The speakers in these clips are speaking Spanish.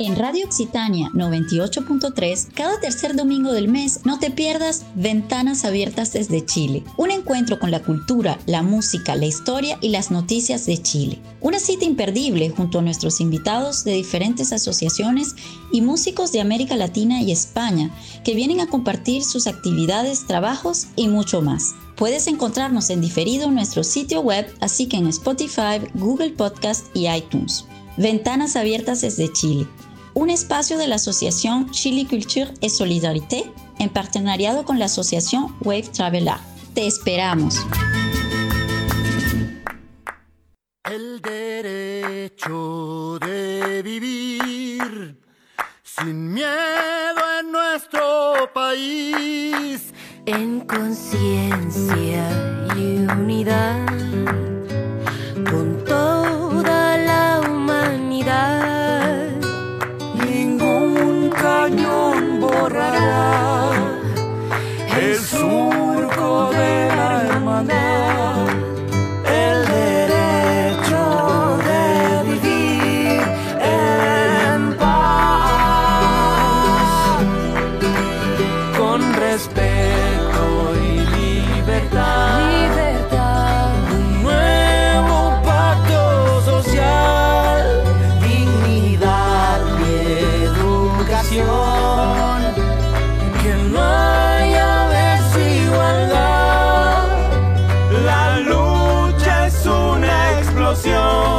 En Radio Occitania 98.3, cada tercer domingo del mes no te pierdas Ventanas Abiertas desde Chile, un encuentro con la cultura, la música, la historia y las noticias de Chile. Una cita imperdible junto a nuestros invitados de diferentes asociaciones y músicos de América Latina y España que vienen a compartir sus actividades, trabajos y mucho más. Puedes encontrarnos en diferido en nuestro sitio web, así que en Spotify, Google Podcast y iTunes. Ventanas Abiertas desde Chile, un espacio de la Asociación Chile Culture et Solidarité en partenariado con la Asociación Wave Traveler. Te esperamos. El derecho de vivir sin miedo en nuestro país, en conciencia y unidad con toda borrará canción.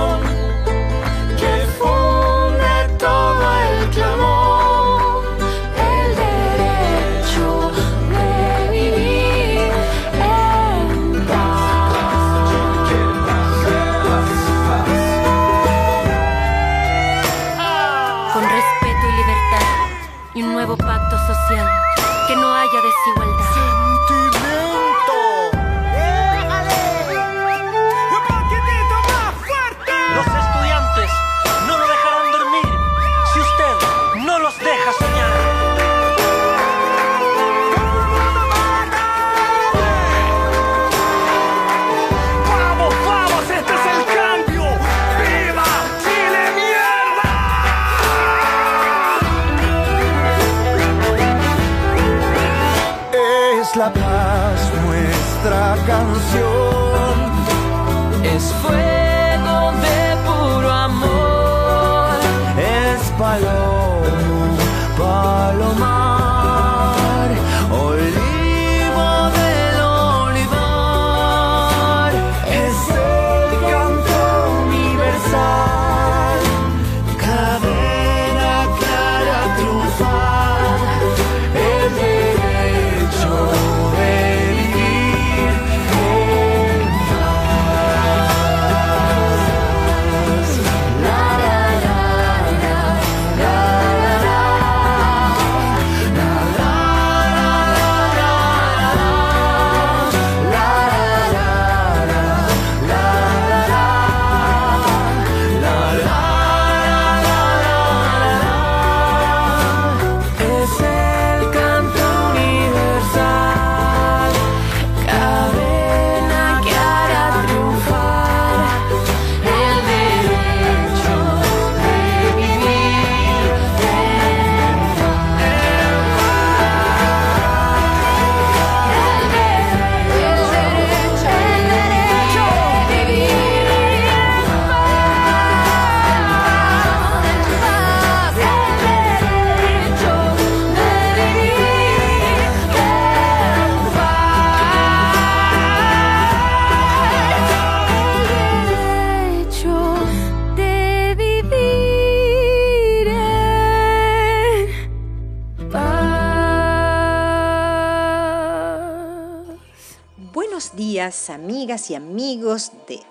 Y amigos de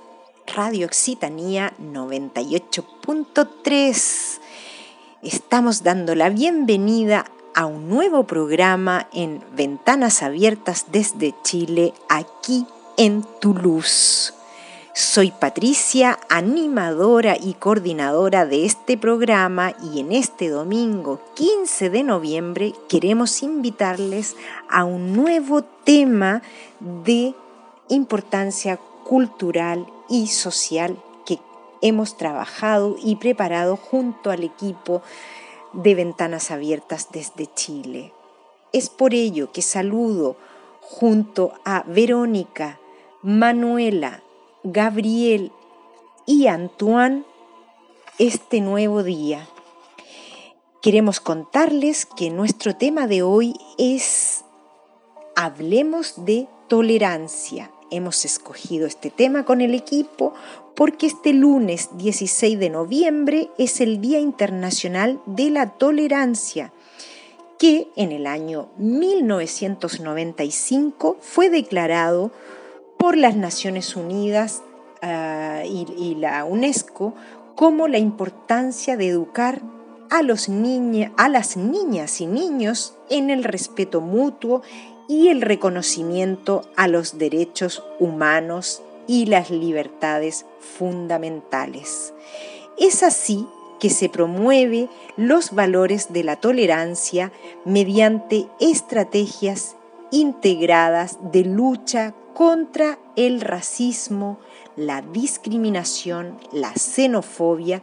Radio Occitanía 98.3. Estamos dando la bienvenida a un nuevo programa en Ventanas Abiertas desde Chile, aquí en Toulouse. Soy Patricia, animadora y coordinadora de este programa y en este domingo 15 de noviembre queremos invitarles a un nuevo tema de importancia cultural y social que hemos trabajado y preparado junto al equipo de Ventanas Abiertas desde Chile. Es por ello que saludo junto a Verónica, Manuela, Gabriel y Antoine este nuevo día. Queremos contarles que nuestro tema de hoy es Hablemos de tolerancia. Hemos escogido este tema con el equipo porque este lunes 16 de noviembre es el Día Internacional de la Tolerancia que en el año 1995 fue declarado por las Naciones Unidas uh, y, la UNESCO como la importancia de educar a, los a las niñas y niños en el respeto mutuo y el reconocimiento a los derechos humanos y las libertades fundamentales. Es así que se promueve los valores de la tolerancia mediante estrategias integradas de lucha contra el racismo, la discriminación, la xenofobia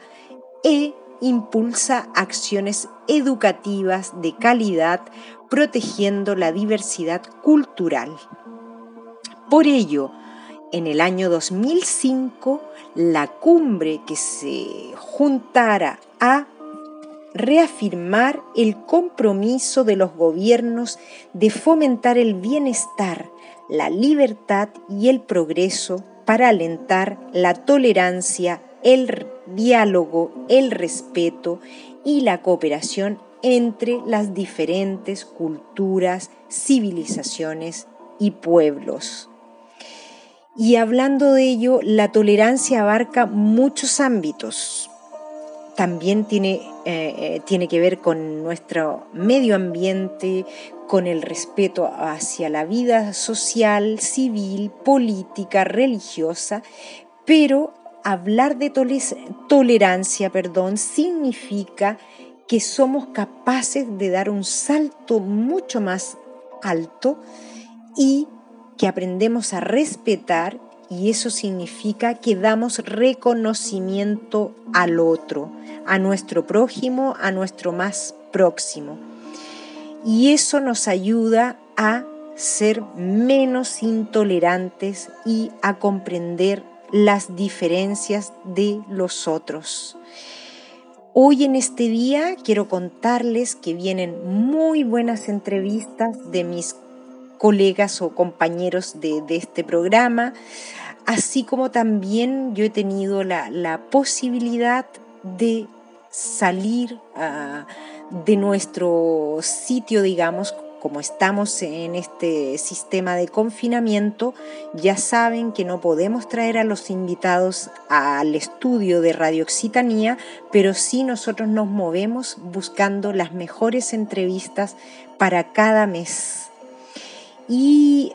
e impulsa acciones educativas de calidad protegiendo la diversidad cultural. Por ello, en el año 2005, la cumbre que se juntara a reafirmar el compromiso de los gobiernos de fomentar el bienestar, la libertad y el progreso para alentar la tolerancia, el diálogo, el respeto y la cooperación entre las diferentes culturas, civilizaciones y pueblos. Y hablando de ello, la tolerancia abarca muchos ámbitos. También tiene, eh, eh, tiene que ver con nuestro medio ambiente, con el respeto hacia la vida social, civil, política, religiosa, pero hablar de tolerancia, perdón, significa que somos capaces de dar un salto mucho más alto y que aprendemos a respetar y eso significa que damos reconocimiento al otro, a nuestro prójimo, a nuestro más próximo. Y eso nos ayuda a ser menos intolerantes y a comprender las diferencias de los otros. Hoy en este día quiero contarles que vienen muy buenas entrevistas de mis colegas o compañeros de, este programa, así como también yo he tenido la, la posibilidad de salir uh, de nuestro sitio, digamos, como estamos en este sistema de confinamiento, ya saben que no podemos traer a los invitados al estudio de Radio Occitanía, pero sí nosotros nos movemos buscando las mejores entrevistas para cada mes. Y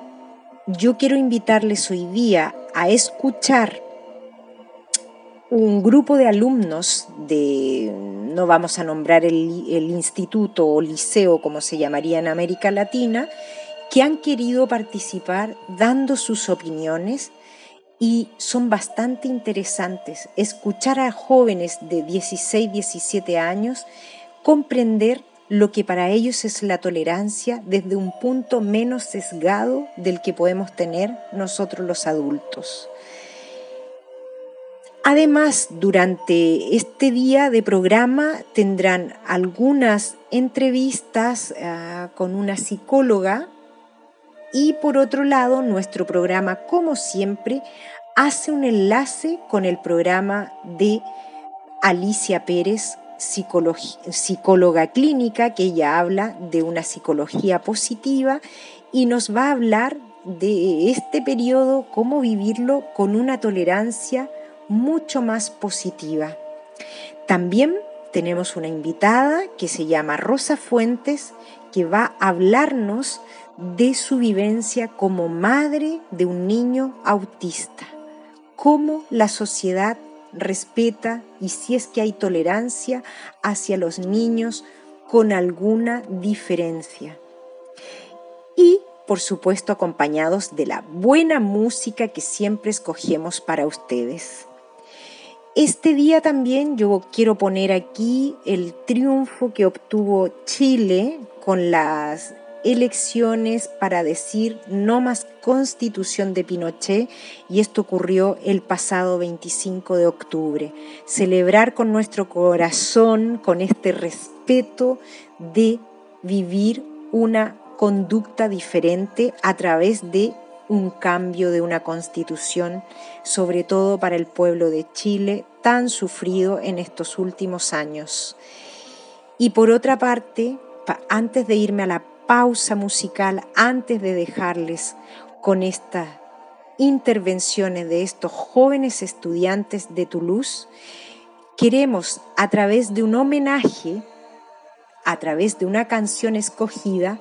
yo quiero invitarles hoy día a escuchar un grupo de alumnos de, no vamos a nombrar el, instituto o liceo como se llamaría en América Latina, que han querido participar dando sus opiniones y son bastante interesantes. Escuchar a jóvenes de 16, 17 años comprender lo que para ellos es la tolerancia desde un punto menos sesgado del que podemos tener nosotros los adultos. Además, durante este día de programa tendrán algunas entrevistas uh, con una psicóloga. Y por otro lado, nuestro programa, como siempre, hace un enlace con el programa de Alicia Pérez, psicóloga clínica, que ella habla de una psicología positiva y nos va a hablar de este periodo, cómo vivirlo con una tolerancia mucho más positiva. También tenemos una invitada que se llama Rosa Fuentes, que va a hablarnos de su vivencia como madre de un niño autista, cómo la sociedad respeta y si es que hay tolerancia hacia los niños con alguna diferencia. Y, por supuesto, acompañados de la buena música que siempre escogemos para ustedes. Este día también yo quiero poner aquí el triunfo que obtuvo Chile con las elecciones para decir no más constitución de Pinochet y esto ocurrió el pasado 25 de octubre. Celebrar con nuestro corazón, con este respeto de vivir una conducta diferente a través de un cambio de una constitución, sobre todo para el pueblo de Chile, tan sufrido en estos últimos años. Y por otra parte, antes de irme a la pausa musical, antes de dejarles con estas intervenciones de estos jóvenes estudiantes de Toulouse, queremos a través de un homenaje, a través de una canción escogida,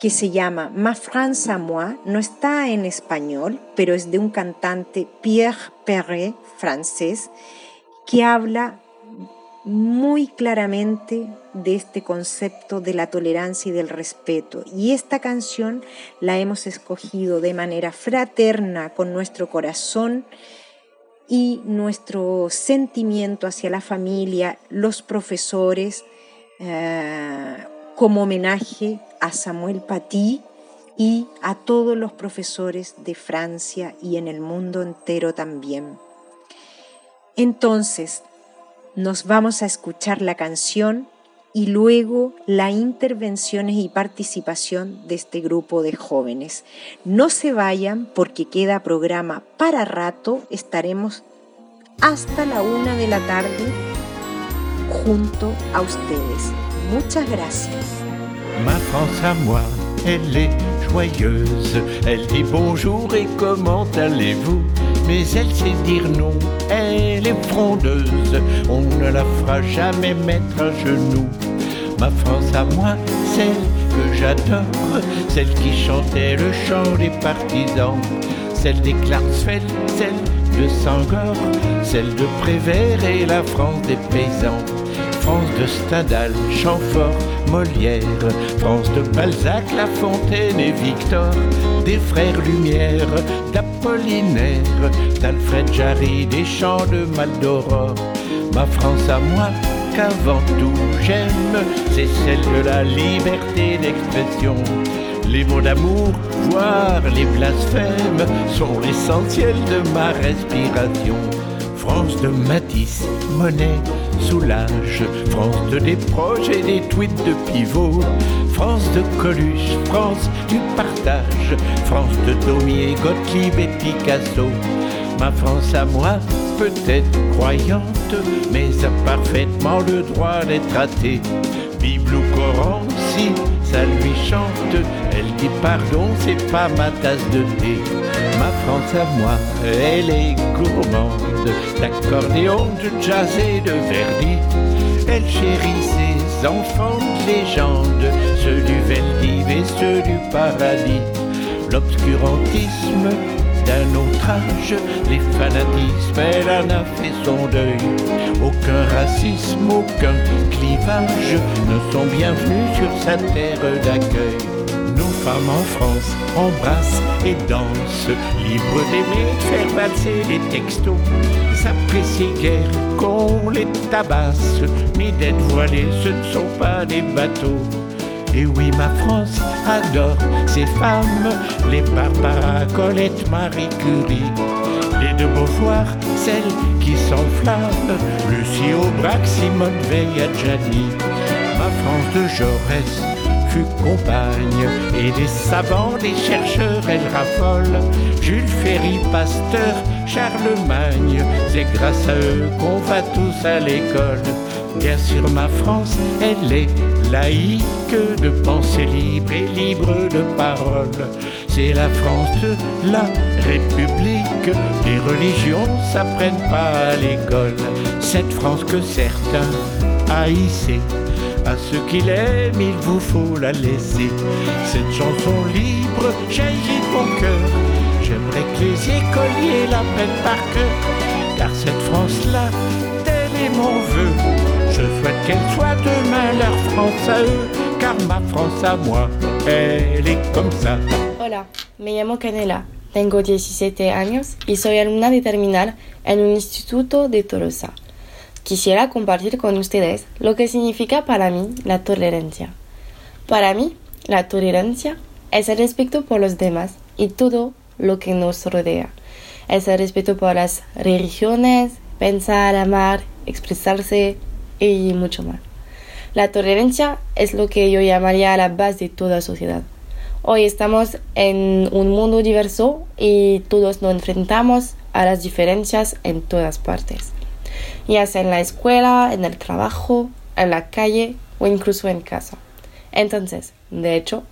que se llama Ma France à moi, no está en español, pero es de un cantante Pierre Perret, francés, que habla muy claramente de este concepto de la tolerancia y del respeto. Y esta canción la hemos escogido de manera fraterna con nuestro corazón y nuestro sentimiento hacia la familia, los profesores, eh, como homenaje a Samuel Paty y a todos los profesores de Francia y en el mundo entero también. Entonces, nos vamos a escuchar la canción y luego la intervenciones y participación de este grupo de jóvenes. No se vayan porque queda programa para rato, estaremos hasta la una de la tarde junto a ustedes. Ma France à moi, elle est joyeuse. Elle dit bonjour et comment allez-vous? Mais elle sait dire non, elle est frondeuse. On ne la fera jamais mettre à genoux. Ma France à moi, celle que j'adore, celle qui chantait le chant des partisans, celle des Klarsfeld, celle de Sangor, celle de Prévert et la France des paysans. France de Stendhal, Chamfort, Molière, France de Balzac, La Fontaine et Victor, des frères Lumière, d'Apollinaire, d'Alfred Jarry, des chants de Maldoror. Ma France à moi, qu'avant tout j'aime, c'est celle de la liberté d'expression. Les mots d'amour, voire les blasphèmes, sont l'essentiel de ma respiration. France de Matisse, Monet, Soulage, France de des projets, des tweets de pivot, France de Coluche, France du partage, France de Daumier, Gottlieb et Picasso. Ma France à moi, peut-être croyante, mais a parfaitement le droit d'être athée. Bible ou Coran, si ça lui chante, elle dit pardon, c'est pas ma tasse de thé. Ma France à moi, elle est gourmande d'accordéon, de jazz et de verdi. Elle chérit ses enfants de légende, ceux du Veldiv et ceux du paradis. L'obscurantisme d'un autre âge, les fanatismes, elle en a fait son deuil. Aucun racisme, aucun clivage ne sont bienvenus sur sa terre d'accueil. Nos femmes en France embrassent et dansent, libres d'aimer, de faire valser les textos. S'apprécient guère qu'on les tabasse, ni d'être voilés, ce ne sont pas des bateaux. Et oui, ma France adore ces femmes, les Barbara, Colette, Marie Curie, les de Beauvoir, celles qui s'enflamment, Lucie Aubrac, Simone Veil, Adjani. Ma France de Jaurès compagne, et des savants, des chercheurs, elle raffole. Jules Ferry, Pasteur, Charlemagne, c'est grâce à eux qu'on va tous à l'école. Bien sûr, ma France, elle est laïque de pensée libre et libre de parole. C'est la France de la République. Les religions s'apprennent pas à l'école. Cette France que certains haïssaient. À ceux qui l'aiment, il vous faut la laisser. Cette chanson libre jaillit mon cœur. J'aimerais que les écoliers l'appellent par cœur. Car cette France-là, tel est mon vœu. Je souhaite qu'elle soit demain leur France à eux, car ma France à moi, elle est comme ça. Hola, me llamo Canela. tengo 17 años y soy alumna de terminar en un instituto de Tolosa. Quisiera compartir con ustedes lo que significa para mí la tolerancia. Para mí, la tolerancia es el respeto por los demás y todo lo que nos rodea. Es el respeto por las religiones, pensar, amar, expresarse y mucho más. La tolerancia es lo que yo llamaría la base de toda sociedad. Hoy estamos en un mundo diverso y todos nos enfrentamos a las diferencias en todas partes, ya sea en la escuela, en el trabajo, en la calle o incluso en casa. Entonces, de hecho,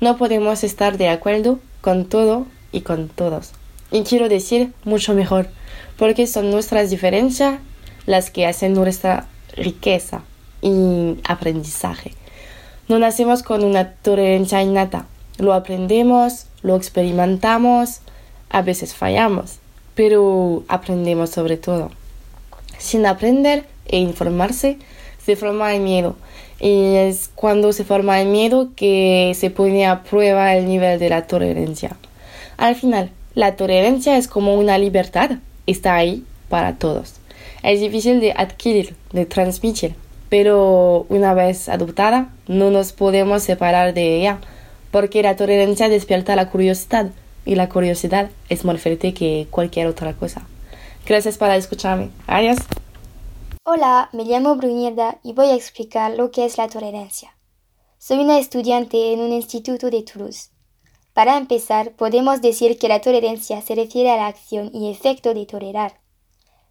no podemos estar de acuerdo con todo y con todos. Y quiero decir mucho mejor, porque son nuestras diferencias las que hacen nuestra riqueza y aprendizaje. No nacemos con una tolerancia innata, lo aprendemos, lo experimentamos, a veces fallamos, pero aprendemos sobre todo. Sin aprender e informarse, se forma el miedo. Y es cuando se forma el miedo que se pone a prueba el nivel de la tolerancia. Al final, la tolerancia es como una libertad, está ahí para todos. Es difícil de adquirir, de transmitir, pero una vez adoptada, no nos podemos separar de ella porque la tolerancia despierta la curiosidad y la curiosidad es más fuerte que cualquier otra cosa. Gracias por escucharme. Adiós. Hola, me llamo Brunilda y voy a explicar lo que es la tolerancia. Soy una estudiante en un instituto de Toulouse. Para empezar, podemos decir que la tolerancia se refiere a la acción y efecto de tolerar.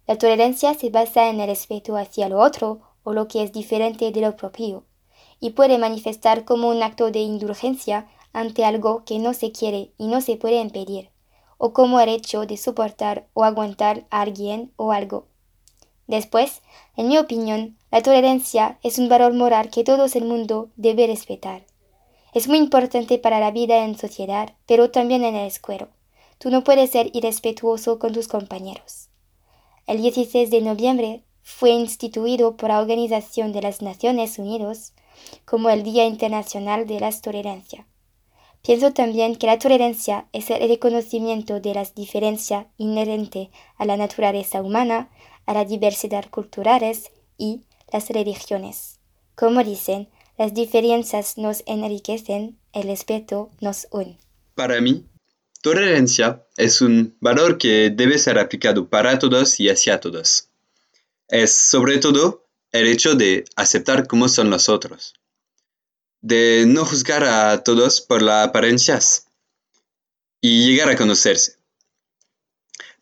La tolerancia se basa en el respeto hacia lo otro o lo que es diferente de lo propio, y puede manifestar como un acto de indulgencia ante algo que no se quiere y no se puede impedir, o como el hecho de soportar o aguantar a alguien o algo. Después, en mi opinión, la tolerancia es un valor moral que todo el mundo debe respetar. Es muy importante para la vida en sociedad, pero también en el escuela. Tú no puedes ser irrespetuoso con tus compañeros. El 16 de noviembre fue instituido por la Organización de las Naciones Unidas como el Día Internacional de la Tolerancia. Pienso también que la tolerancia es el reconocimiento de las diferencias inherentes a la naturaleza humana, a la diversidad culturales y las religiones. Como dicen, las diferencias nos enriquecen, el respeto nos une. Para mí, tolerancia es un valor que debe ser aplicado para todos y hacia todos. Es sobre todo el hecho de aceptar cómo son los otros de no juzgar a todos por las apariencias y llegar a conocerse.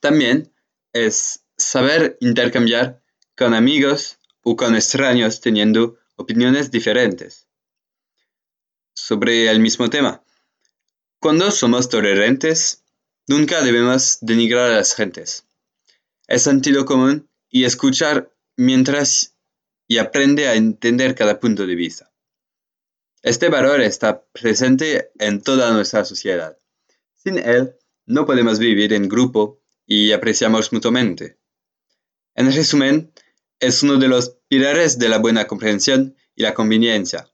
También es saber intercambiar con amigos o con extraños teniendo opiniones diferentes sobre el mismo tema. Cuando somos tolerantes, nunca debemos denigrar a las gentes. Es sentido común y escuchar mientras y aprende a entender cada punto de vista. Este valor está presente en toda nuestra sociedad. Sin él, no podemos vivir en grupo y apreciamos mutuamente. En resumen, es uno de los pilares de la buena comprensión y la conveniencia.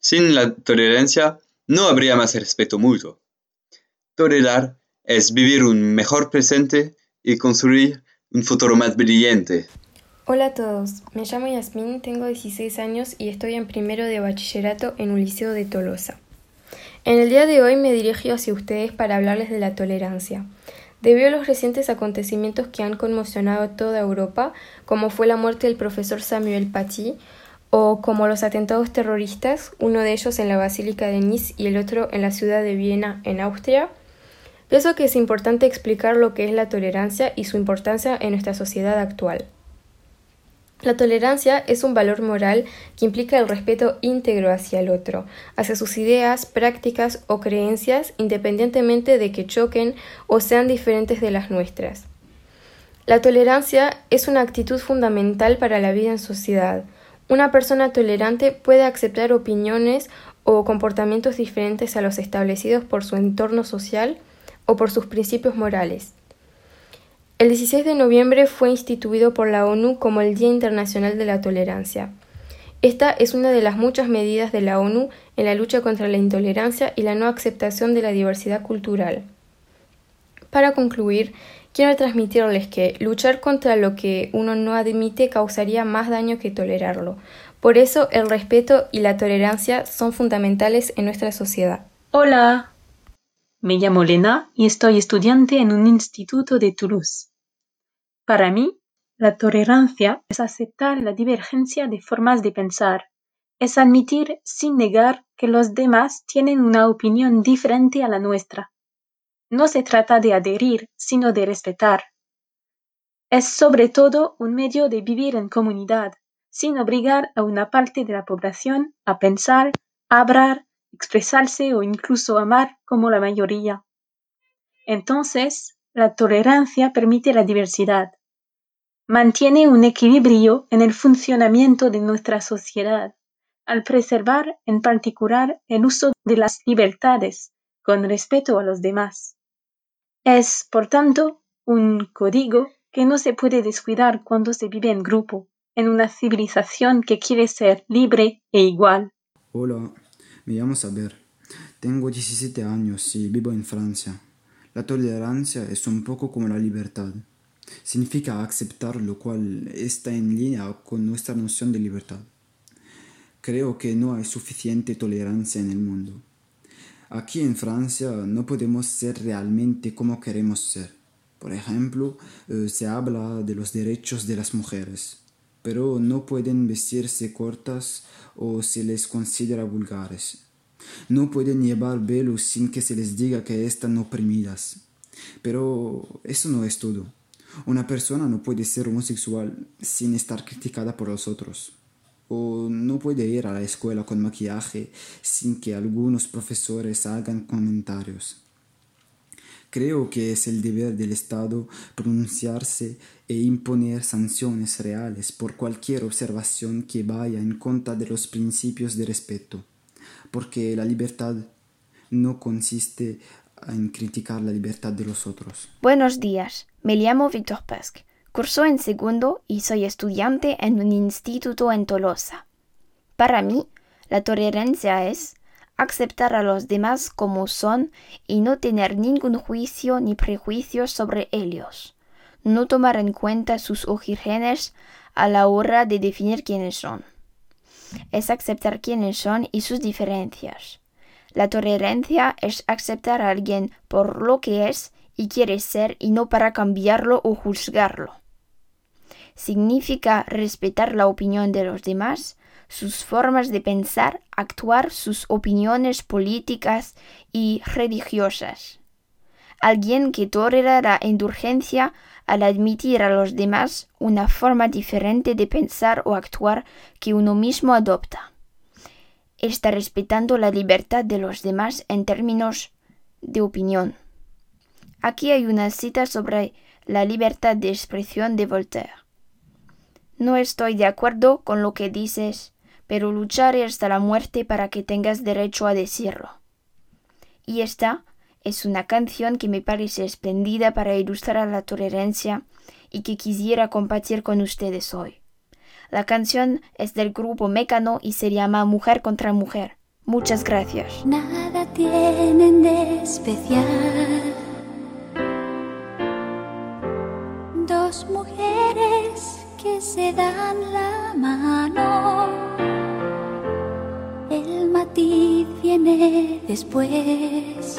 Sin la tolerancia, no habría más respeto mutuo. Tolerar es vivir un mejor presente y construir un futuro más brillante. Hola a todos, me llamo Yasmin, tengo 16 años y estoy en primero de bachillerato en un liceo de Tolosa. En el día de hoy me dirijo hacia ustedes para hablarles de la tolerancia. Debido a los recientes acontecimientos que han conmocionado toda Europa, como fue la muerte del profesor Samuel Paty, o como los atentados terroristas, uno de ellos en la Basílica de Nice y el otro en la ciudad de Viena, en Austria, pienso que es importante explicar lo que es la tolerancia y su importancia en nuestra sociedad actual. La tolerancia es un valor moral que implica el respeto íntegro hacia el otro, hacia sus ideas, prácticas o creencias, independientemente de que choquen o sean diferentes de las nuestras. La tolerancia es una actitud fundamental para la vida en sociedad. Una persona tolerante puede aceptar opiniones o comportamientos diferentes a los establecidos por su entorno social o por sus principios morales. El 16 de noviembre fue instituido por la ONU como el Día Internacional de la Tolerancia. Esta es una de las muchas medidas de la ONU en la lucha contra la intolerancia y la no aceptación de la diversidad cultural. Para concluir, quiero transmitirles que luchar contra lo que uno no admite causaría más daño que tolerarlo. Por eso el respeto y la tolerancia son fundamentales en nuestra sociedad. Hola, me llamo Lena y estoy estudiante en un instituto de Toulouse. Para mí, la tolerancia es aceptar la divergencia de formas de pensar, es admitir sin negar que los demás tienen una opinión diferente a la nuestra. No se trata de adherir, sino de respetar. Es sobre todo un medio de vivir en comunidad, sin obligar a una parte de la población a pensar, hablar, expresarse o incluso amar como la mayoría. Entonces, la tolerancia permite la diversidad. Mantiene un equilibrio en el funcionamiento de nuestra sociedad, al preservar en particular el uso de las libertades con respeto a los demás. Es, por tanto, un código que no se puede descuidar cuando se vive en grupo, en una civilización que quiere ser libre e igual. Hola, me llamo Saber. Tengo 17 años y vivo en Francia. La tolerancia es un poco como la libertad. Significa aceptar lo cual está en línea con nuestra noción de libertad. Creo que no hay suficiente tolerancia en el mundo. Aquí en Francia no podemos ser realmente como queremos ser. Por ejemplo, eh, se habla de los derechos de las mujeres, pero no pueden vestirse cortas o se les considera vulgares. No pueden llevar velos sin que se les diga que están oprimidas. Pero eso no es todo. Una persona no puede ser homosexual sin estar criticada por los otros. O no puede ir a la escuela con maquillaje sin que algunos profesores hagan comentarios. Creo que es el deber del Estado pronunciarse e imponer sanciones reales por cualquier observación que vaya en contra de los principios de respeto, porque la libertad no consiste en criticar la libertad de los otros. Buenos días, me llamo Víctor Pesque. Curso en segundo y soy estudiante en un instituto en Tolosa. Para mí, la tolerancia es aceptar a los demás como son y no tener ningún juicio ni prejuicio sobre ellos. No tomar en cuenta sus orígenes a la hora de definir quiénes son. Es aceptar quiénes son y sus diferencias. La tolerancia es aceptar a alguien por lo que es y quiere ser y no para cambiarlo o juzgarlo. Significa respetar la opinión de los demás, sus formas de pensar, actuar, sus opiniones políticas y religiosas. Alguien que tolera la indulgencia al admitir a los demás una forma diferente de pensar o actuar que uno mismo adopta. Está respetando la libertad de los demás en términos de opinión. Aquí hay una cita sobre la libertad de expresión de Voltaire. No estoy de acuerdo con lo que dices, pero lucharé hasta la muerte para que tengas derecho a decirlo. Y esta es una canción que me parece esplendida para ilustrar la tolerancia y que quisiera compartir con ustedes hoy. La canción es del grupo Mecano y se llama Mujer contra Mujer. Muchas gracias. Nada tienen de especial dos mujeres que se dan la mano. El matiz viene después.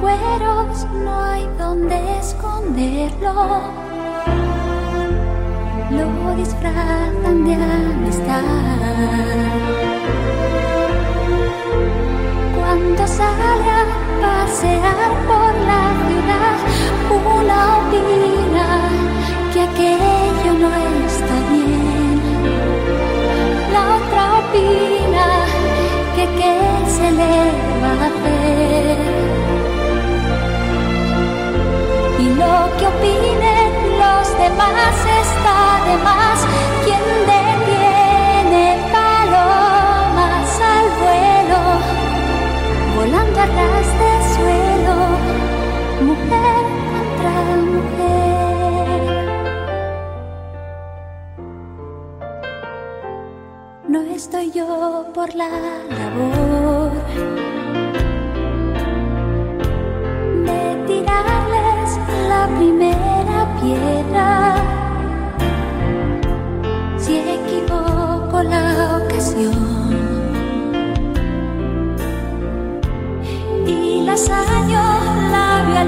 Cueros no hay donde esconderlo, lo disfrazan de amistad. Cuando sale a pasear por la ciudad, una opina que aquello no está bien. La otra opina que qué se le de más, está de más. ¿Quién detiene palomas al vuelo? Volando a ras de suelo, mujer contra mujer. No estoy yo por la labor de tirarles la primera. Si equivoco la ocasión. Y las años labio a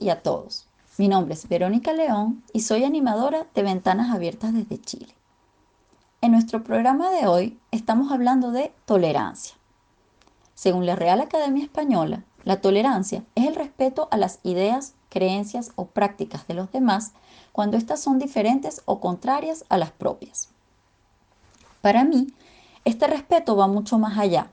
y a todos. Mi nombre es Verónica León y soy animadora de Ventanas Abiertas desde Chile. En nuestro programa de hoy estamos hablando de tolerancia. Según la Real Academia Española, la tolerancia es el respeto a las ideas, creencias o prácticas de los demás cuando éstas son diferentes o contrarias a las propias. Para mí, este respeto va mucho más allá.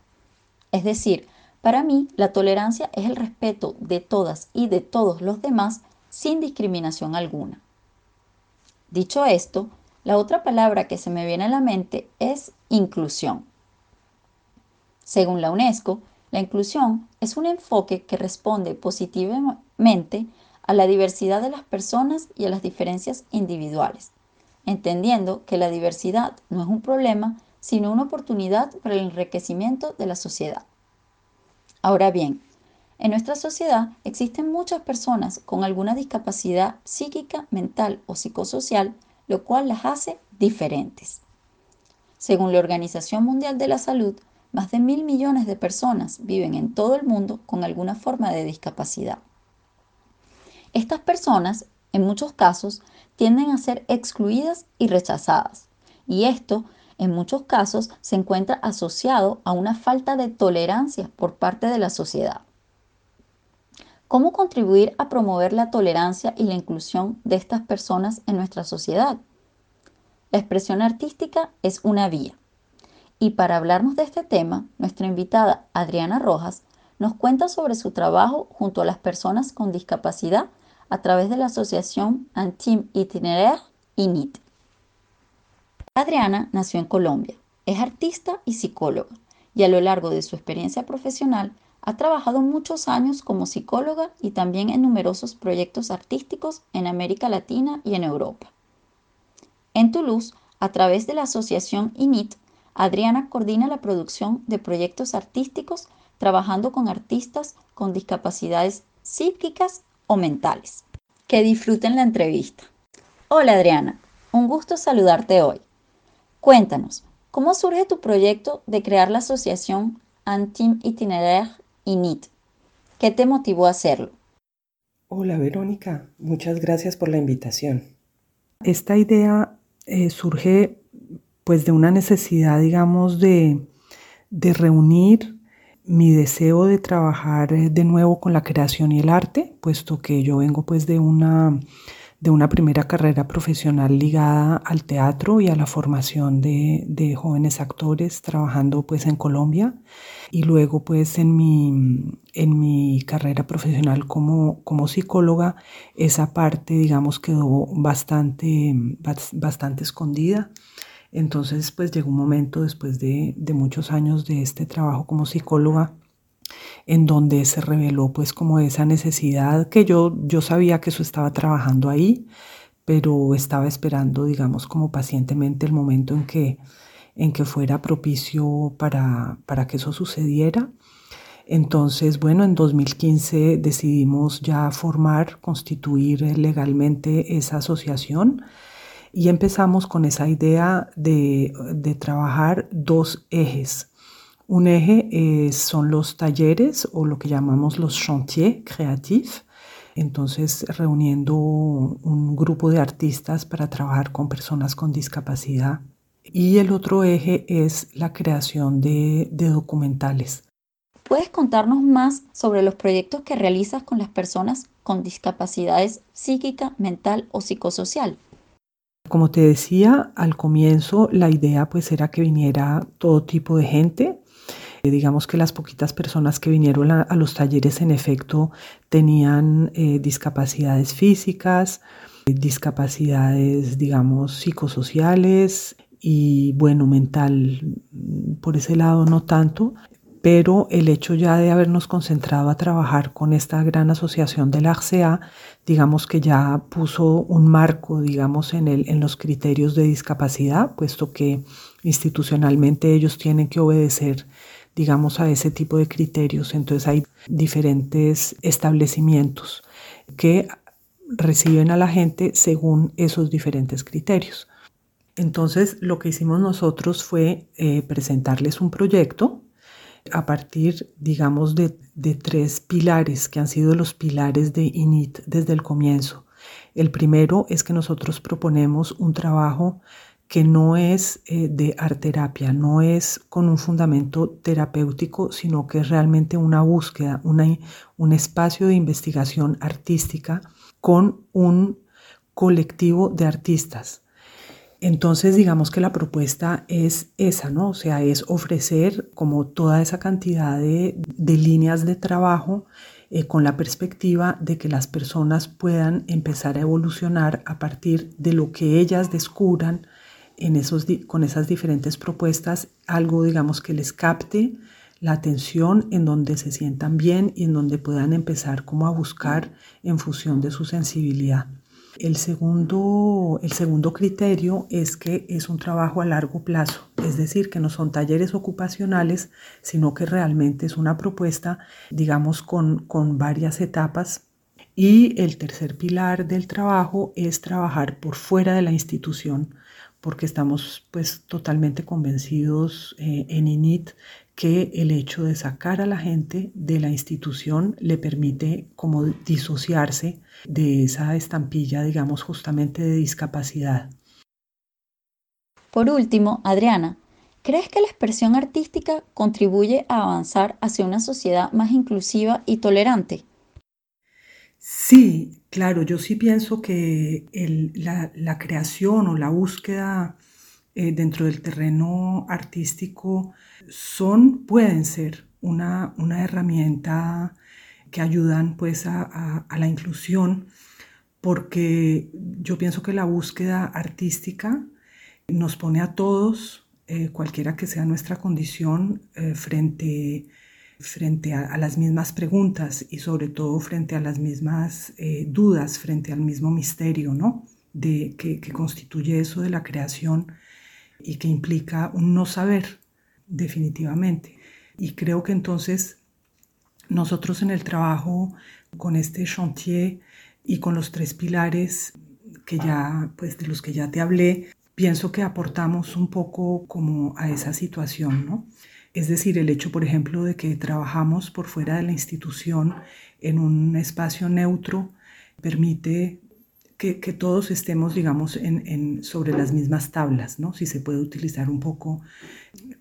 Es decir, para mí la tolerancia es el respeto de todas y de todos los demás sin discriminación alguna. Dicho esto, la otra palabra que se me viene a la mente es inclusión. Según la UNESCO, la inclusión es un enfoque que responde positivamente a la diversidad de las personas y a las diferencias individuales, entendiendo que la diversidad no es un problema, sino una oportunidad para el enriquecimiento de la sociedad. Ahora bien, en nuestra sociedad existen muchas personas con alguna discapacidad psíquica, mental o psicosocial, lo cual las hace diferentes. Según la Organización Mundial de la Salud, más de mil millones de personas viven en todo el mundo con alguna forma de discapacidad. Estas personas, en muchos casos, tienden a ser excluidas y rechazadas, y esto en muchos casos se encuentra asociado a una falta de tolerancia por parte de la sociedad. ¿Cómo contribuir a promover la tolerancia y la inclusión de estas personas en nuestra sociedad? La expresión artística es una vía. Y para hablarnos de este tema, nuestra invitada Adriana Rojas nos cuenta sobre su trabajo junto a las personas con discapacidad a través de la asociación Antim Itinéraire INIT. Adriana nació en Colombia, es artista y psicóloga, y a lo largo de su experiencia profesional ha trabajado muchos años como psicóloga y también en numerosos proyectos artísticos en América Latina y en Europa. En Toulouse, a través de la asociación INIT, Adriana coordina la producción de proyectos artísticos trabajando con artistas con discapacidades psíquicas o mentales. Que disfruten la entrevista. Hola Adriana, un gusto saludarte hoy. Cuéntanos, ¿cómo surge tu proyecto de crear la asociación Antim Itinéraire INIT? ¿Qué te motivó a hacerlo? Hola Verónica, muchas gracias por la invitación. Esta idea eh, surge pues de una necesidad, digamos, de, de reunir mi deseo de trabajar eh, de nuevo con la creación y el arte, puesto que yo vengo pues de una, de una primera carrera profesional ligada al teatro y a la formación de, de, jóvenes actores trabajando pues en Colombia. Y luego pues en mi, en mi carrera profesional como, como psicóloga esa parte digamos quedó bastante, bastante escondida. Entonces, pues llegó un momento después de, muchos años de este trabajo como psicóloga en donde se reveló pues como esa necesidad que yo, yo sabía que eso estaba trabajando ahí, pero estaba esperando, digamos, como pacientemente el momento en que, en que fuera propicio para, para que eso sucediera. Entonces, bueno, en 2015 decidimos ya formar, constituir legalmente esa asociación y empezamos con esa idea de, trabajar dos ejes. Un eje eh, son los talleres o lo que llamamos los chantiers créatifs. Entonces, reuniendo un grupo de artistas para trabajar con personas con discapacidad. Y el otro eje es la creación de, de documentales. ¿Puedes contarnos más sobre los proyectos que realizas con las personas con discapacidades psíquica, mental o psicosocial? Como te decía al comienzo, la idea pues era que viniera todo tipo de gente. Digamos que las poquitas personas que vinieron a, los talleres en efecto tenían eh, discapacidades físicas, discapacidades digamos psicosociales y bueno, mental por ese lado no tanto, pero el hecho ya de habernos concentrado a trabajar con esta gran asociación de la ARCEA, digamos que ya puso un marco, digamos, en, el, en los criterios de discapacidad, puesto que institucionalmente ellos tienen que obedecer, digamos, a ese tipo de criterios. Entonces hay diferentes establecimientos que reciben a la gente según esos diferentes criterios. Entonces lo que hicimos nosotros fue eh, presentarles un proyecto a partir, digamos, de, tres pilares que han sido los pilares de INIT desde el comienzo. El primero es que nosotros proponemos un trabajo que no es eh, de arterapia, no es con un fundamento terapéutico, sino que es realmente una búsqueda, un espacio de investigación artística con un colectivo de artistas entonces, digamos que la propuesta es esa, ¿no? O sea, es ofrecer como toda esa cantidad de, líneas de trabajo eh, con la perspectiva de que las personas puedan empezar a evolucionar a partir de lo que ellas descubran con esas diferentes propuestas, algo, digamos, que les capte la atención, en donde se sientan bien y en donde puedan empezar como a buscar en función de su sensibilidad. El segundo, el segundo criterio es que es un trabajo a largo plazo, es decir, que no son talleres ocupacionales, sino que realmente es una propuesta, digamos, con, con varias etapas y el tercer pilar del trabajo es trabajar por fuera de la institución, porque estamos pues totalmente convencidos eh, en INIT que el hecho de sacar a la gente de la institución le permite como disociarse de esa estampilla, digamos, justamente de discapacidad. Por último, Adriana, ¿crees que la expresión artística contribuye a avanzar hacia una sociedad más inclusiva y tolerante? Sí, claro, yo sí pienso que la, creación o la búsqueda eh, dentro del terreno artístico son, pueden ser una, herramienta que ayudan pues a, la inclusión, porque yo pienso que la búsqueda artística nos pone a todos, eh, cualquiera que sea nuestra condición, eh, frente, frente a, las mismas preguntas y sobre todo frente a las mismas eh, dudas, frente al mismo misterio, ¿no? De, que, constituye eso de la creación y que implica un no saber, definitivamente. Y creo que entonces nosotros en el trabajo con este chantier y con los tres pilares que ya, pues de los que ya te hablé, pienso que aportamos un poco como a esa situación, ¿no? Es decir, el hecho, por ejemplo, de que trabajamos por fuera de la institución en un espacio neutro permite que, todos estemos, digamos, en, sobre las mismas tablas, ¿no? Si se puede utilizar un poco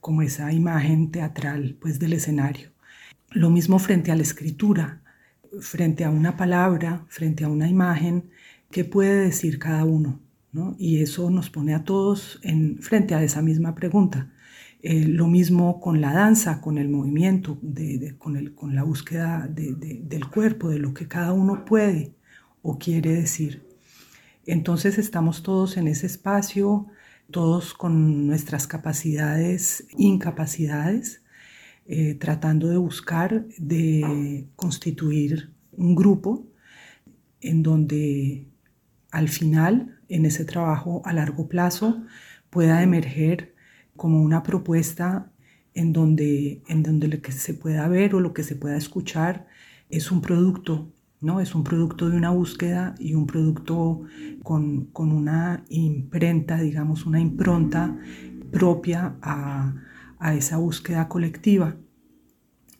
como esa imagen teatral, pues, del escenario. Lo mismo frente a la escritura, frente a una palabra, frente a una imagen, ¿qué puede decir cada uno? Y eso nos pone a todos en, frente a esa misma pregunta. Eh, lo mismo con la danza, con el movimiento, con, el, con, la búsqueda del cuerpo, de lo que cada uno puede o quiere decir. Entonces estamos todos en ese espacio, todos con nuestras capacidades, incapacidades, eh, tratando de buscar, de constituir un grupo en donde al final, en ese trabajo a largo plazo, pueda emerger como una propuesta en donde, en donde lo que se pueda ver o lo que se pueda escuchar es un producto, ¿no? Es un producto de una búsqueda y un producto con, con una imprenta, digamos, una impronta propia a, a esa búsqueda colectiva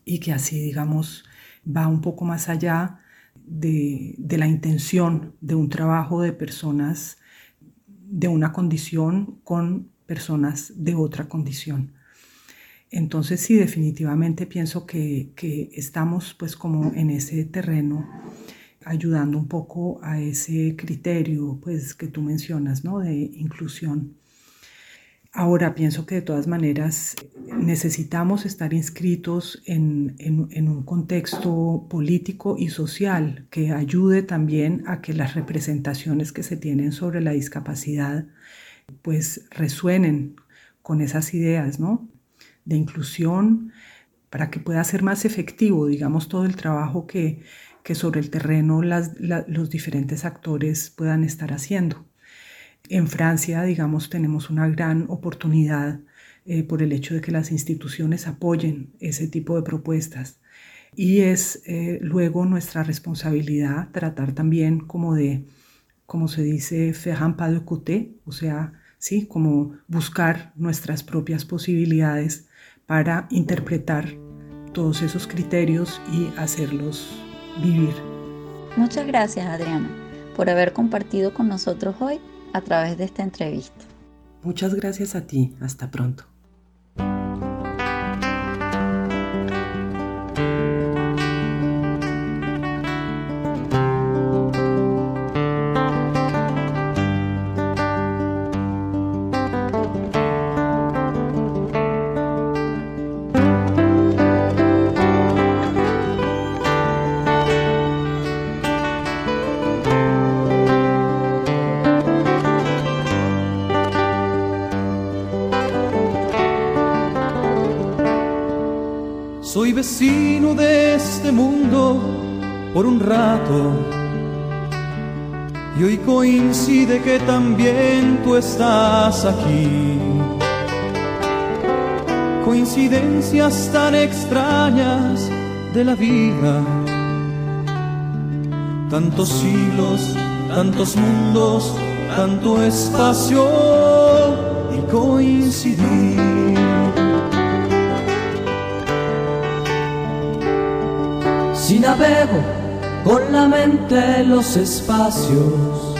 y que así, digamos, va un poco más allá de, de, la intención de un trabajo de personas de una condición con personas de otra condición. Entonces sí, definitivamente pienso que, que estamos pues como en ese terreno ayudando un poco a ese criterio pues que tú mencionas, ¿no? De inclusión. Ahora pienso que de todas maneras necesitamos estar inscritos en, un contexto político y social que ayude también a que las representaciones que se tienen sobre la discapacidad pues resuenen con esas ideas, ¿no? De inclusión para que pueda ser más efectivo, digamos, todo el trabajo que, sobre el terreno los diferentes actores puedan estar haciendo. En Francia, digamos, tenemos una gran oportunidad eh, por el hecho de que las instituciones apoyen ese tipo de propuestas. Y es eh, luego nuestra responsabilidad tratar también como de, como se dice, un pas de côté, o sea, sí, como buscar nuestras propias posibilidades para interpretar todos esos criterios y hacerlos vivir. Muchas gracias, Adriana, por haber compartido con nosotros hoy a través de esta entrevista. Muchas gracias a ti. Hasta pronto. Por un rato. Y hoy coincide que también tú estás aquí. Coincidencias tan extrañas de la vida. Tantos siglos, tantos mundos, tanto espacio y coincidir. Si navego con la mente los espacios,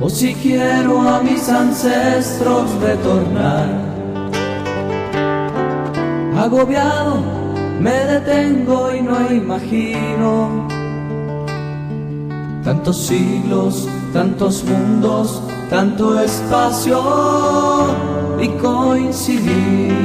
o si quiero a mis ancestros retornar, agobiado me detengo y no imagino tantos siglos, tantos mundos, tanto espacio y coincidir.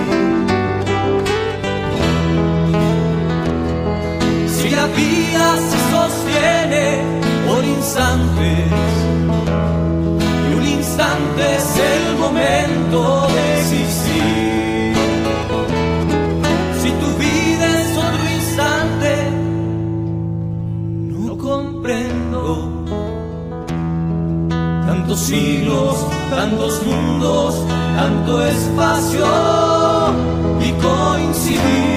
día se sostiene por instantes y un instante es el momento de existir. Si tu vida es otro instante, no comprendo tantos siglos, tantos mundos, tanto espacio y coincidir.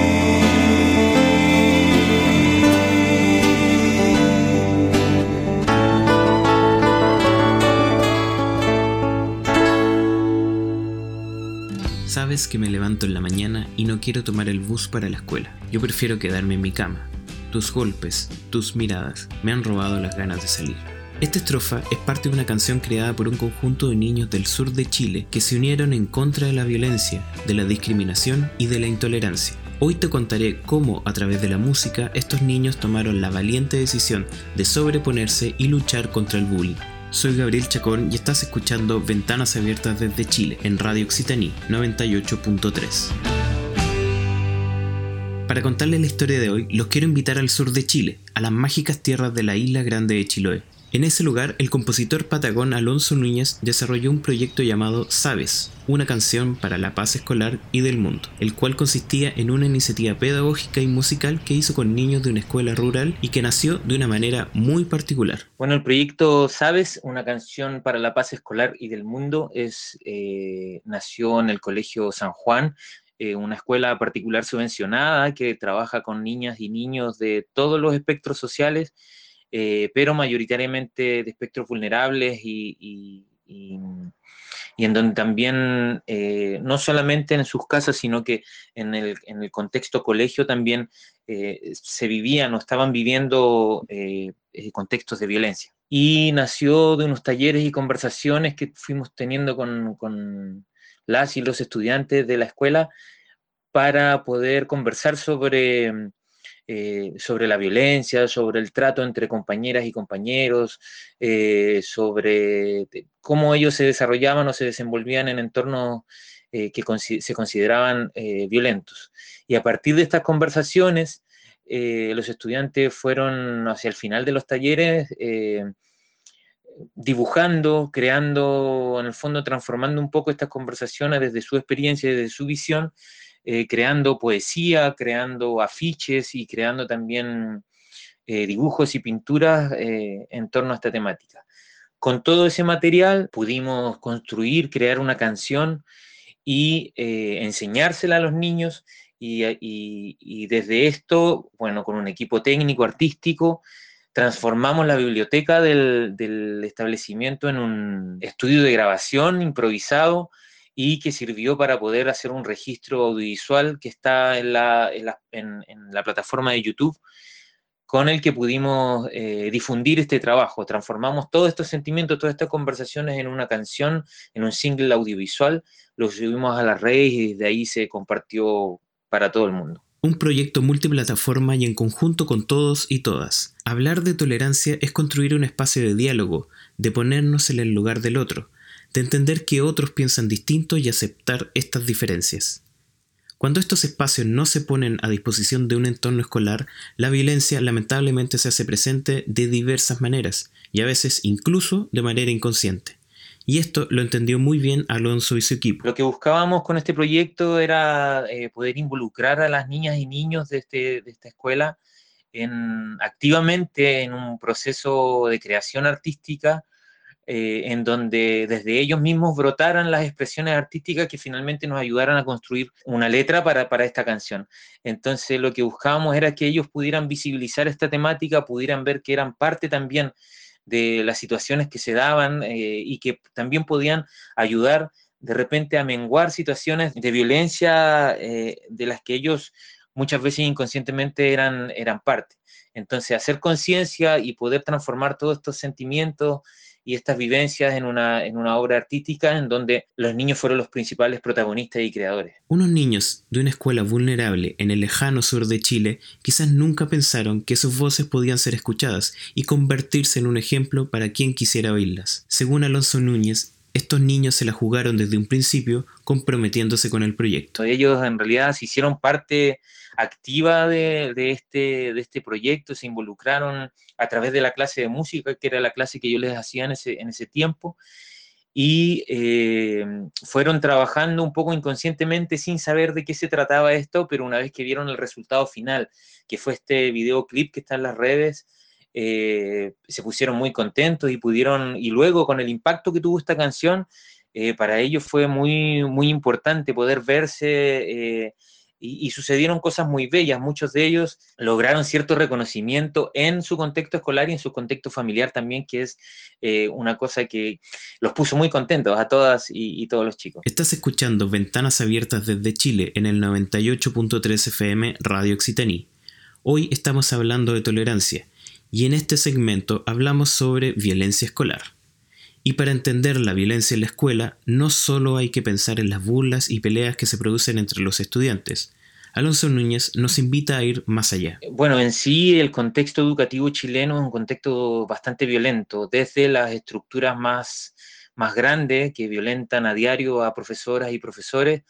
Sabes que me levanto en la mañana y no quiero tomar el bus para la escuela. Yo prefiero quedarme en mi cama. Tus golpes, tus miradas, me han robado las ganas de salir. Esta estrofa es parte de una canción creada por un conjunto de niños del sur de Chile que se unieron en contra de la violencia, de la discriminación y de la intolerancia. Hoy te contaré cómo a través de la música estos niños tomaron la valiente decisión de sobreponerse y luchar contra el bullying. Soy Gabriel Chacón y estás escuchando Ventanas Abiertas desde Chile en Radio Occitaní 98.3. Para contarles la historia de hoy, los quiero invitar al sur de Chile, a las mágicas tierras de la isla grande de Chiloé. En ese lugar, el compositor patagón Alonso Núñez desarrolló un proyecto llamado Sabes, una canción para la paz escolar y del mundo, el cual consistía en una iniciativa pedagógica y musical que hizo con niños de una escuela rural y que nació de una manera muy particular. Bueno, el proyecto Sabes, una canción para la paz escolar y del mundo, es, eh, nació en el Colegio San Juan, eh, una escuela particular subvencionada que trabaja con niñas y niños de todos los espectros sociales eh, pero mayoritariamente de espectros vulnerables y, en donde también, eh, no solamente en sus casas, sino que en el, contexto colegio también eh, se vivían o estaban viviendo contextos de violencia. Y nació de unos talleres y conversaciones que fuimos teniendo con, con las y los estudiantes de la escuela para poder conversar sobre eh, sobre la violencia, sobre el trato entre compañeras y compañeros, eh, sobre cómo ellos se desarrollaban o se desenvolvían en entornos eh, que se consideraban violentos. Y a partir de estas conversaciones, los estudiantes fueron hacia el final de los talleres dibujando, creando, en el fondo transformando un poco estas conversaciones desde su experiencia, desde su visión, eh, creando poesía, creando afiches y creando también eh, dibujos y pinturas eh, en torno a esta temática. Con todo ese material pudimos construir, crear una canción y enseñársela a los niños y, desde esto, bueno, con un equipo técnico, artístico, transformamos la biblioteca del, establecimiento en un estudio de grabación improvisado y que sirvió para poder hacer un registro audiovisual que está en la, plataforma de YouTube, con el que pudimos eh, difundir este trabajo. Transformamos todos estos sentimientos, todas estas conversaciones en una canción, en un single audiovisual, lo subimos a las redes y desde ahí se compartió para todo el mundo. Un proyecto multiplataforma y en conjunto con todos y todas. Hablar de tolerancia es construir un espacio de diálogo, de ponernos en el lugar del otro, de entender que otros piensan distinto y aceptar estas diferencias. Cuando estos espacios no se ponen a disposición de un entorno escolar, la violencia lamentablemente se hace presente de diversas maneras y a veces incluso de manera inconsciente. Y esto lo entendió muy bien Alonso y su equipo. Lo que buscábamos con este proyecto era eh, poder involucrar a las niñas y niños de, este, de esta escuela en, activamente en un proceso de creación artística eh, en donde desde ellos mismos brotaran las expresiones artísticas que finalmente nos ayudaran a construir una letra para, para esta canción. Entonces lo que buscábamos era que ellos pudieran visibilizar esta temática, pudieran ver que eran parte también de las situaciones que se daban eh, y que también podían ayudar de repente a menguar situaciones de violencia eh, de las que ellos muchas veces inconscientemente eran, eran parte. Entonces, hacer conciencia y poder transformar todos estos sentimientos y estas vivencias en una, en una obra artística en donde los niños fueron los principales protagonistas y creadores. Unos niños de una escuela vulnerable en el lejano sur de Chile quizás nunca pensaron que sus voces podían ser escuchadas y convertirse en un ejemplo para quien quisiera oírlas. Según Alonso Núñez, estos niños se la jugaron desde un principio comprometiéndose con el proyecto. Ellos en realidad se hicieron parte activa de, este, de este proyecto, se involucraron a través de la clase de música, que era la clase que yo les hacía en ese, en ese tiempo, y eh, fueron trabajando un poco inconscientemente sin saber de qué se trataba esto, pero una vez que vieron el resultado final, que fue este videoclip que está en las redes, eh, se pusieron muy contentos y pudieron, y luego con el impacto que tuvo esta canción, eh, para ellos fue muy, muy importante poder verse eh, y, sucedieron cosas muy bellas. Muchos de ellos lograron cierto reconocimiento en su contexto escolar y en su contexto familiar también, que es una cosa que los puso muy contentos a todas y, todos los chicos. Estás escuchando Ventanas Abiertas desde Chile en el 98.3 FM Radio Occitaní. Hoy estamos hablando de tolerancia y en este segmento hablamos sobre violencia escolar. Y para entender la violencia en la escuela, no solo hay que pensar en las burlas y peleas que se producen entre los estudiantes. Alonso Núñez nos invita a ir más allá. Bueno, en sí el contexto educativo chileno es un contexto bastante violento, desde las estructuras más, más grandes que violentan a diario a profesoras y profesores,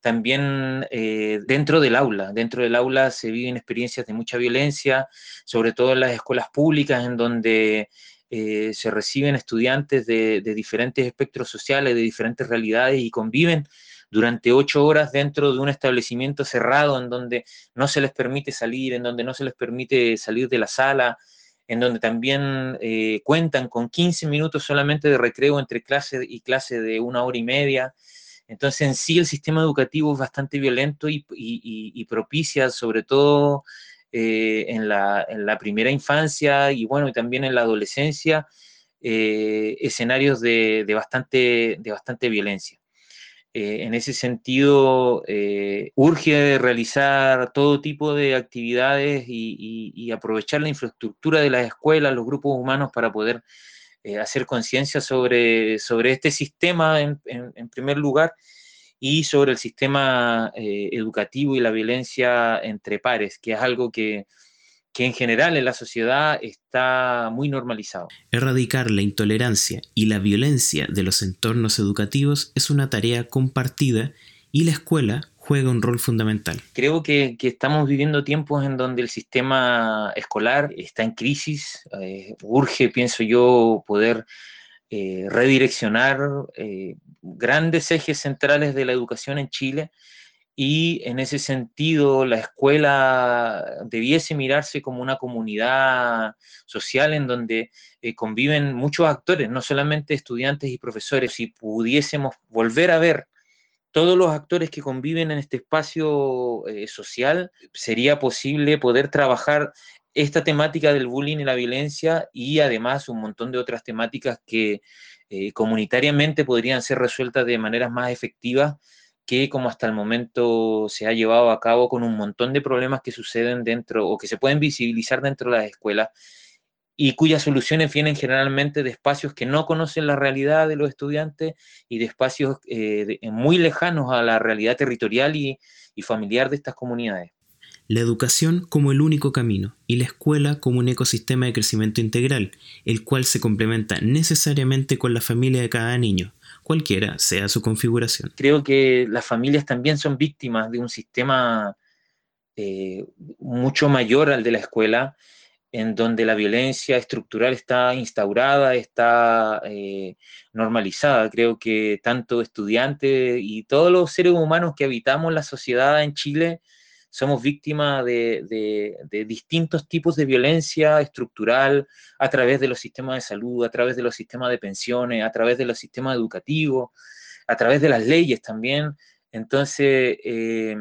también eh, dentro del aula. Dentro del aula se viven experiencias de mucha violencia, sobre todo en las escuelas públicas, en donde eh, se reciben estudiantes de, diferentes espectros sociales, de diferentes realidades y conviven durante ocho horas dentro de un establecimiento cerrado en donde no se les permite salir, en donde no se les permite salir de la sala, en donde también eh, cuentan con 15 minutos solamente de recreo entre clase y clase de una hora y media. Entonces, en sí, el sistema educativo es bastante violento y, propicia, sobre todo eh, en, la, primera infancia y bueno, y también en la adolescencia, eh, escenarios de, bastante, de bastante violencia. Eh, en ese sentido, urge realizar todo tipo de actividades y, aprovechar la infraestructura de las escuelas, los grupos humanos para poder hacer conciencia sobre, sobre este sistema en, primer lugar y sobre el sistema eh, educativo y la violencia entre pares, que es algo que, que en general en la sociedad está muy normalizado. Erradicar la intolerancia y la violencia de los entornos educativos es una tarea compartida y la escuela juega un rol fundamental. Creo que, estamos viviendo tiempos en donde el sistema escolar está en crisis. Eh, urge, pienso yo, poder eh, redireccionar eh, grandes ejes centrales de la educación en Chile y en ese sentido la escuela debiese mirarse como una comunidad social en donde conviven muchos actores, no solamente estudiantes y profesores. Si pudiésemos volver a ver todos los actores que conviven en este espacio eh, social, sería posible poder trabajar esta temática del bullying y la violencia y además un montón de otras temáticas que eh, comunitariamente podrían ser resueltas de maneras más efectivas que como hasta el momento se ha llevado a cabo con un montón de problemas que suceden dentro o que se pueden visibilizar dentro de las escuelas y cuyas soluciones vienen generalmente de espacios que no conocen la realidad de los estudiantes y de espacios eh, muy lejanos a la realidad territorial y, y familiar de estas comunidades. La educación como el único camino y la escuela como un ecosistema de crecimiento integral, el cual se complementa necesariamente con la familia de cada niño, cualquiera sea su configuración. Creo que las familias también son víctimas de un sistema eh, mucho mayor al de la escuela, en donde la violencia estructural está instaurada, está eh, normalizada. Creo que tanto estudiantes y todos los seres humanos que habitamos la sociedad en Chile somos víctimas de, distintos tipos de violencia estructural a través de los sistemas de salud, a través de los sistemas de pensiones, a través de los sistemas educativos, a través de las leyes también. Entonces, eh,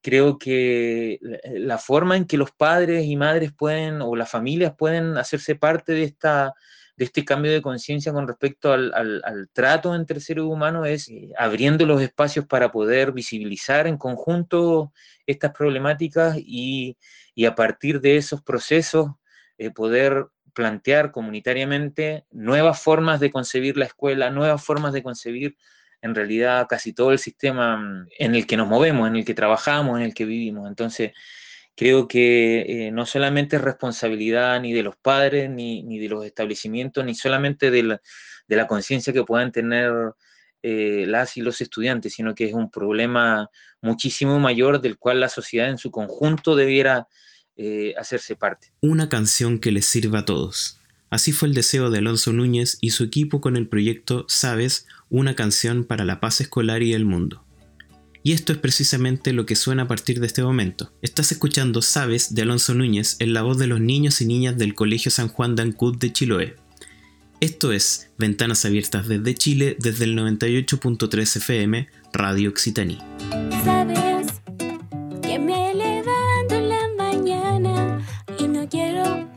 creo que la forma en que los padres y madres pueden, o las familias pueden hacerse parte de, esta, de este cambio de conciencia con respecto al, trato entre seres humanos es eh, abriendo los espacios para poder visibilizar en conjunto estas problemáticas y, a partir de esos procesos eh, poder plantear comunitariamente nuevas formas de concebir la escuela, nuevas formas de concebir en realidad casi todo el sistema mm, en el que nos movemos, en el que trabajamos, en el que vivimos. Entonces, creo que eh, no solamente es responsabilidad ni de los padres, ni, de los establecimientos, ni solamente de la, conciencia que puedan tener eh, las y los estudiantes, sino que es un problema muchísimo mayor del cual la sociedad en su conjunto debiera eh, hacerse parte. Una canción que les sirva a todos. Así fue el deseo de Alonso Núñez y su equipo con el proyecto Sabes, una canción para la paz escolar y el mundo. Y esto es precisamente lo que suena a partir de este momento. Estás escuchando Sabes de Alonso Núñez en la voz de los niños y niñas del Colegio San Juan de Ancud de Chiloé. Esto es Ventanas Abiertas desde Chile desde el 98.3 FM Radio Occitanie. Sabes que me levanto en la mañana y no quiero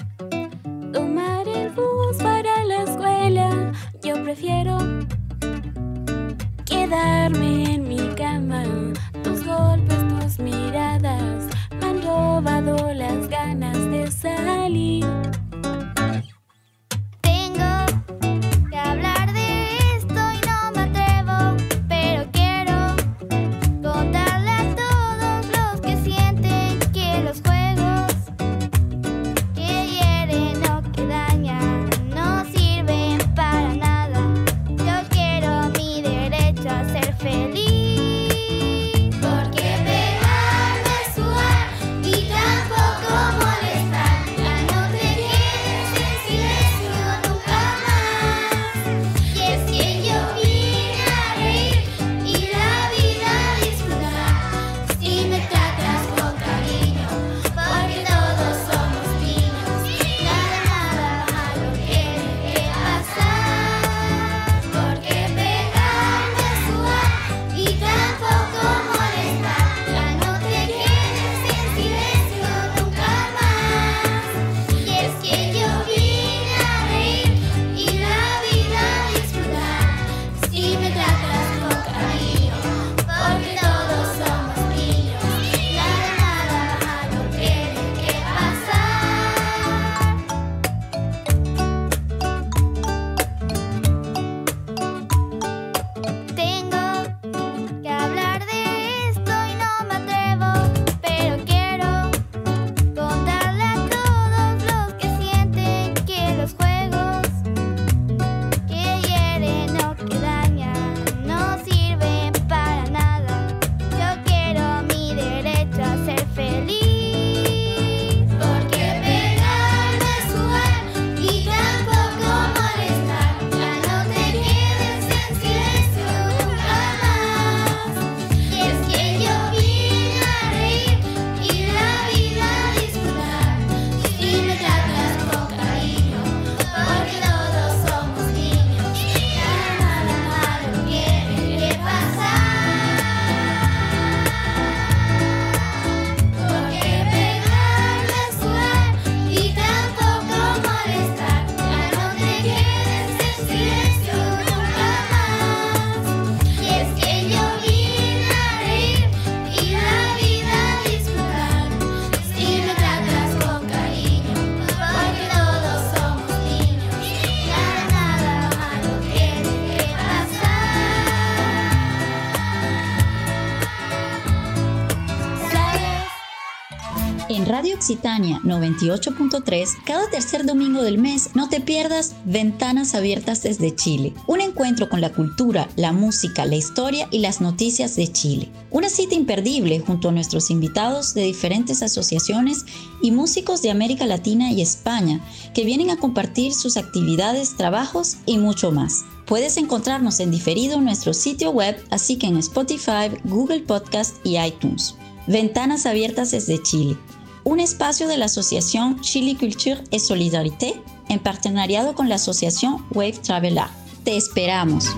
tomar el bus para la escuela. Yo prefiero quedarme las ganas de salir. Occitania 98.3, cada tercer domingo del mes no te pierdas Ventanas Abiertas desde Chile, un encuentro con la cultura, la música, la historia y las noticias de Chile. Una cita imperdible junto a nuestros invitados de diferentes asociaciones y músicos de América Latina y España que vienen a compartir sus actividades, trabajos y mucho más. Puedes encontrarnos en diferido en nuestro sitio web, así que en Spotify, Google Podcast y iTunes. Ventanas Abiertas desde Chile, un espacio de la Asociación Chile Culture et Solidarité en partenariado con la Asociación Wave Travel Art. Te esperamos.